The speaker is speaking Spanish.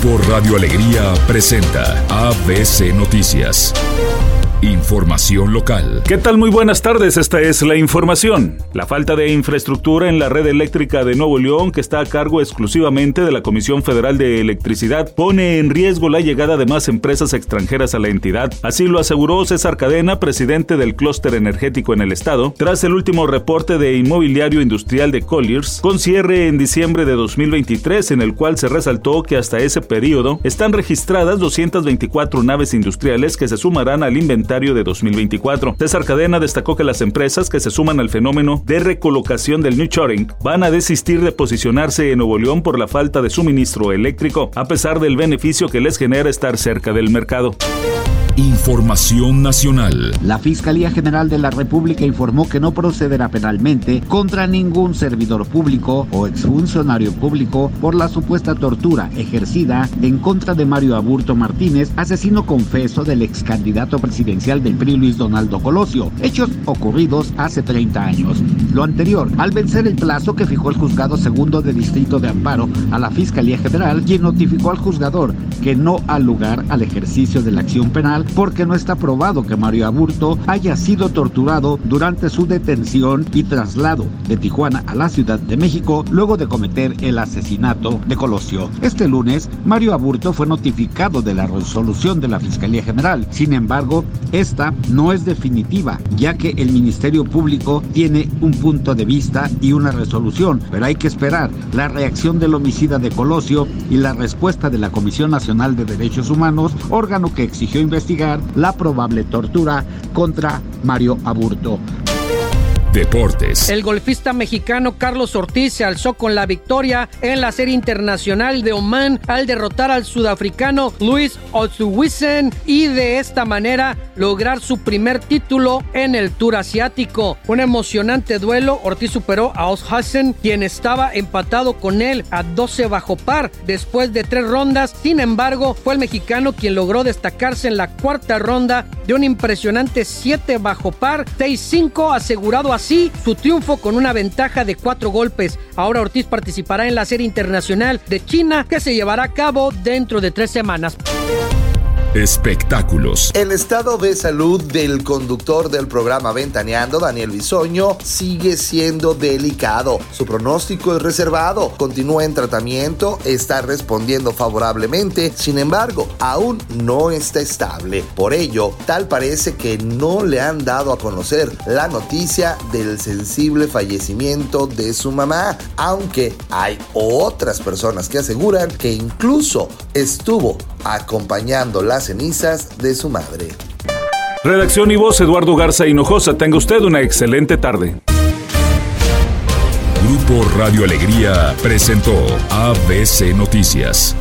Grupo Radio Alegría presenta ABC Noticias. Información local. ¿Qué tal? Muy buenas tardes, esta es la información. La falta de infraestructura en la red eléctrica de Nuevo León, que está a cargo exclusivamente de la Comisión Federal de Electricidad, pone en riesgo la llegada de más empresas extranjeras a la entidad. Así lo aseguró César Cadena, presidente del clúster energético en el estado, tras el último reporte de inmobiliario industrial de Colliers, con cierre en diciembre de 2023, en el cual se resaltó que hasta ese periodo están registradas 224 naves industriales que se sumarán al inventario de 2024. César Cadena destacó que las empresas que se suman al fenómeno de recolocación del New Choring van a desistir de posicionarse en Nuevo León por la falta de suministro eléctrico, a pesar del beneficio que les genera estar cerca del mercado. Información nacional. La Fiscalía General de la República informó que no procederá penalmente contra ningún servidor público o exfuncionario público por la supuesta tortura ejercida en contra de Mario Aburto Martínez, asesino confeso del ex candidato presidencial del PRI Luis Donaldo Colosio, hechos ocurridos hace 30 años. Lo anterior, al vencer el plazo que fijó el juzgado segundo de distrito de amparo a la Fiscalía General, quien notificó al juzgador que no ha lugar al ejercicio de la acción penal porque no está probado que Mario Aburto haya sido torturado durante su detención y traslado de Tijuana a la Ciudad de México luego de cometer el asesinato de Colosio. Este lunes, Mario Aburto fue notificado de la resolución de la Fiscalía General. Sin embargo, esta no es definitiva, ya que el Ministerio Público tiene un punto de vista y una resolución, pero hay que esperar la reacción del homicida de Colosio y la respuesta de la Comisión Nacional de Derechos Humanos, órgano que exigió investigar la probable tortura contra Mario Aburto. Deportes. El golfista mexicano Carlos Ortiz se alzó con la victoria en la Serie Internacional de Oman al derrotar al sudafricano Luis Ozuwisen y de esta manera lograr su primer título en el Tour Asiático. Un emocionante duelo, Ortiz superó a Oshausen, quien estaba empatado con él a 12 bajo par después de tres rondas. Sin embargo, fue el mexicano quien logró destacarse en la cuarta ronda de un impresionante 7 bajo par, 6-5 asegurado a así su triunfo con una ventaja de cuatro golpes. Ahora Ortiz participará en la Serie Internacional de China que se llevará a cabo dentro de tres semanas. Espectáculos. El estado de salud del conductor del programa Ventaneando, Daniel Bisoño, sigue siendo delicado. Su pronóstico es reservado, continúa en tratamiento, está respondiendo favorablemente, sin embargo, aún no está estable. Por ello, tal parece que no le han dado a conocer la noticia del sensible fallecimiento de su mamá, aunque hay otras personas que aseguran que incluso estuvo acompañando las cenizas de su madre. Redacción y voz Eduardo Garza Hinojosa. Tenga usted una excelente tarde. Grupo Radio Alegría presentó ABC Noticias.